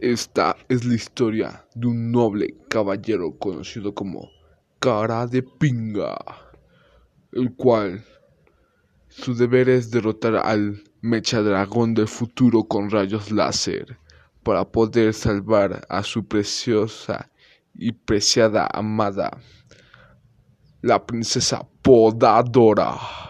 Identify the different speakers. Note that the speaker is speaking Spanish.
Speaker 1: Esta es la historia de un noble caballero conocido como Cara de Pinga, el cual su deber es derrotar al Mecha Dragón del futuro con rayos láser para poder salvar a su preciosa y preciada amada, la princesa Podadora.